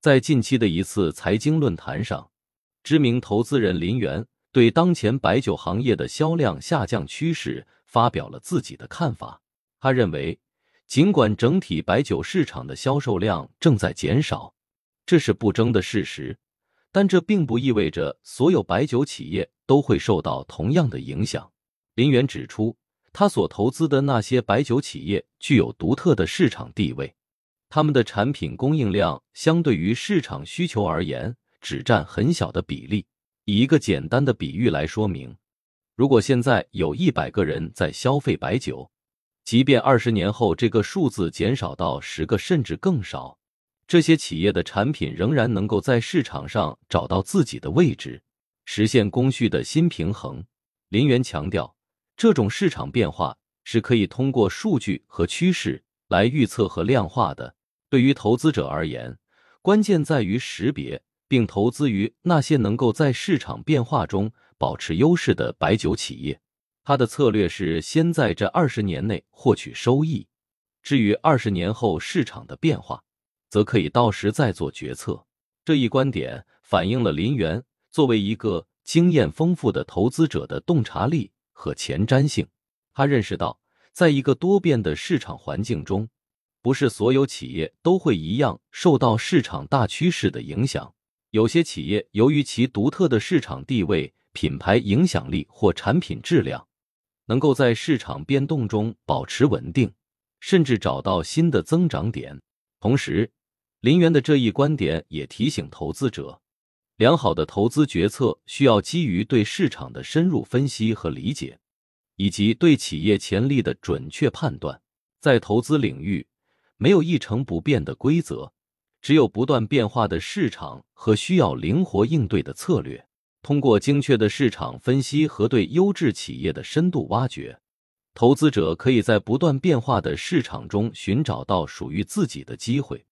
在近期的一次财经论坛上，知名投资人林源对当前白酒行业的销量下降趋势发表了自己的看法。他认为，尽管整体白酒市场的销售量正在减少，这是不争的事实，但这并不意味着所有白酒企业都会受到同样的影响。林源指出，他所投资的那些白酒企业具有独特的市场地位。他们的产品供应量相对于市场需求而言，只占很小的比例。以一个简单的比喻来说明，如果现在有一百个人在消费白酒，即便二十年后这个数字减少到十个甚至更少，这些企业的产品仍然能够在市场上找到自己的位置，实现供需的新平衡。林源强调，这种市场变化是可以通过数据和趋势来预测和量化的。对于投资者而言，关键在于识别并投资于那些能够在市场变化中保持优势的白酒企业。他的策略是先在这二十年内获取收益，至于二十年后市场的变化，则可以到时再做决策。这一观点反映了林园作为一个经验丰富的投资者的洞察力和前瞻性。他认识到，在一个多变的市场环境中。不是所有企业都会一样受到市场大趋势的影响。有些企业由于其独特的市场地位、品牌影响力或产品质量，能够在市场变动中保持稳定，甚至找到新的增长点。同时，林园的这一观点也提醒投资者，良好的投资决策需要基于对市场的深入分析和理解，以及对企业潜力的准确判断。在投资领域。没有一成不变的规则，只有不断变化的市场和需要灵活应对的策略。通过精确的市场分析和对优质企业的深度挖掘，投资者可以在不断变化的市场中寻找到属于自己的机会。